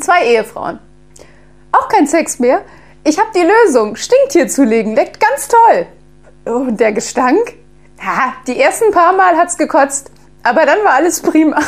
Zwei Ehefrauen. Auch kein Sex mehr? Ich habe die Lösung. Stinktier zulegen. Leckt ganz toll. Oh, der Gestank? Ha, die ersten paar Mal hat's gekotzt. Aber dann war alles prima.